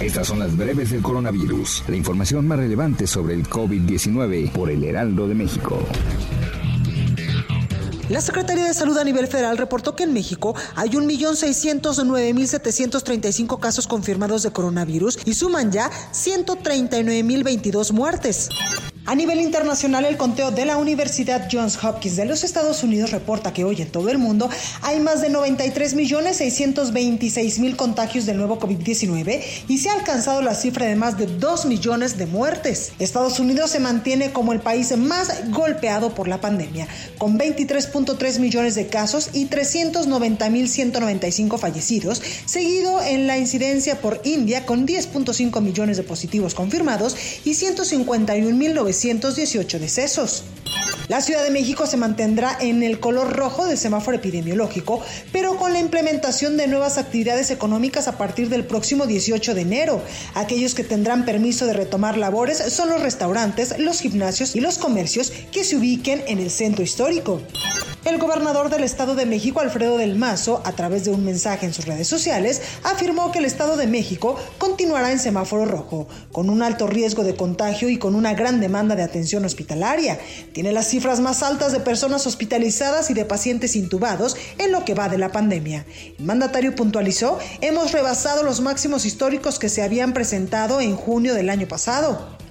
Estas son las breves del coronavirus, la información más relevante sobre el COVID-19 por el Heraldo de México. La Secretaría de Salud a nivel federal reportó que en México hay 1.609.735 casos confirmados de coronavirus y suman ya 139.022 muertes. A nivel internacional, el conteo de la Universidad Johns Hopkins de los Estados Unidos reporta que hoy en todo el mundo hay más de 93.626.000 contagios del nuevo COVID-19 y se ha alcanzado la cifra de más de 2 millones de muertes. Estados Unidos se mantiene como el país más golpeado por la pandemia, con 23.3 millones de casos y 390.195 fallecidos, seguido en la incidencia por India con 10.5 millones de positivos confirmados y 151.900 118 decesos. La Ciudad de México se mantendrá en el color rojo del semáforo epidemiológico, pero con la implementación de nuevas actividades económicas a partir del próximo 18 de enero. Aquellos que tendrán permiso de retomar labores son los restaurantes, los gimnasios y los comercios que se ubiquen en el centro histórico. El gobernador del Estado de México, Alfredo del Mazo, a través de un mensaje en sus redes sociales, afirmó que el Estado de México continuará en semáforo rojo, con un alto riesgo de contagio y con una gran demanda de atención hospitalaria. Tiene las cifras más altas de personas hospitalizadas y de pacientes intubados en lo que va de la pandemia. El mandatario puntualizó, hemos rebasado los máximos históricos que se habían presentado en junio del año pasado.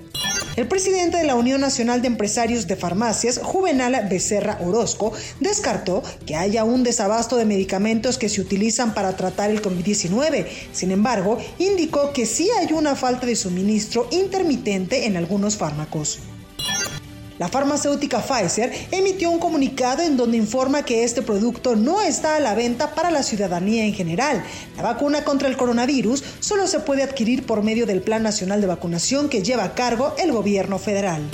El presidente de la Unión Nacional de Empresarios de Farmacias, Juvenal Becerra Orozco, descartó que haya un desabasto de medicamentos que se utilizan para tratar el COVID-19. Sin embargo, indicó que sí hay una falta de suministro intermitente en algunos fármacos. La farmacéutica Pfizer emitió un comunicado en donde informa que este producto no está a la venta para la ciudadanía en general. La vacuna contra el coronavirus solo se puede adquirir por medio del Plan Nacional de Vacunación que lleva a cargo el gobierno federal.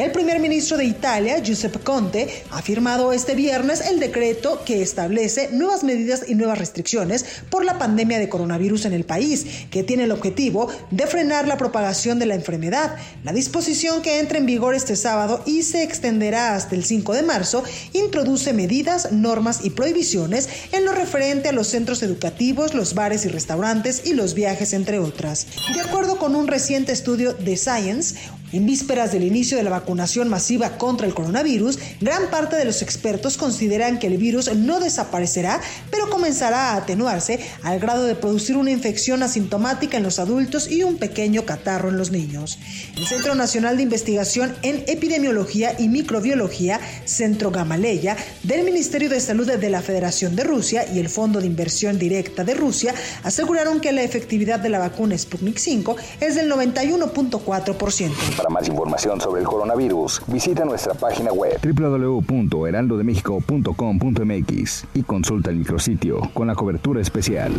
El primer ministro de Italia, Giuseppe Conte, ha firmado este viernes el decreto que establece nuevas medidas y nuevas restricciones por la pandemia de coronavirus en el país, que tiene el objetivo de frenar la propagación de la enfermedad. La disposición que entra en vigor este sábado y se extenderá hasta el 5 de marzo introduce medidas, normas y prohibiciones en lo referente a los centros educativos, los bares y restaurantes y los viajes, entre otras. De acuerdo con un reciente estudio de Science, en vísperas del inicio de la vacunación masiva contra el coronavirus, gran parte de los expertos consideran que el virus no desaparecerá, pero comenzará a atenuarse al grado de producir una infección asintomática en los adultos y un pequeño catarro en los niños. El Centro Nacional de Investigación en Epidemiología y Microbiología, Centro Gamaleya, del Ministerio de Salud de la Federación de Rusia y el Fondo de Inversión Directa de Rusia aseguraron que la efectividad de la vacuna Sputnik 5 es del 91.4%. Para más información sobre el coronavirus, visita nuestra página web www.heraldodemexico.com.mx y consulta el micrositio con la cobertura especial.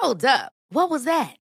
Hold up. What was that?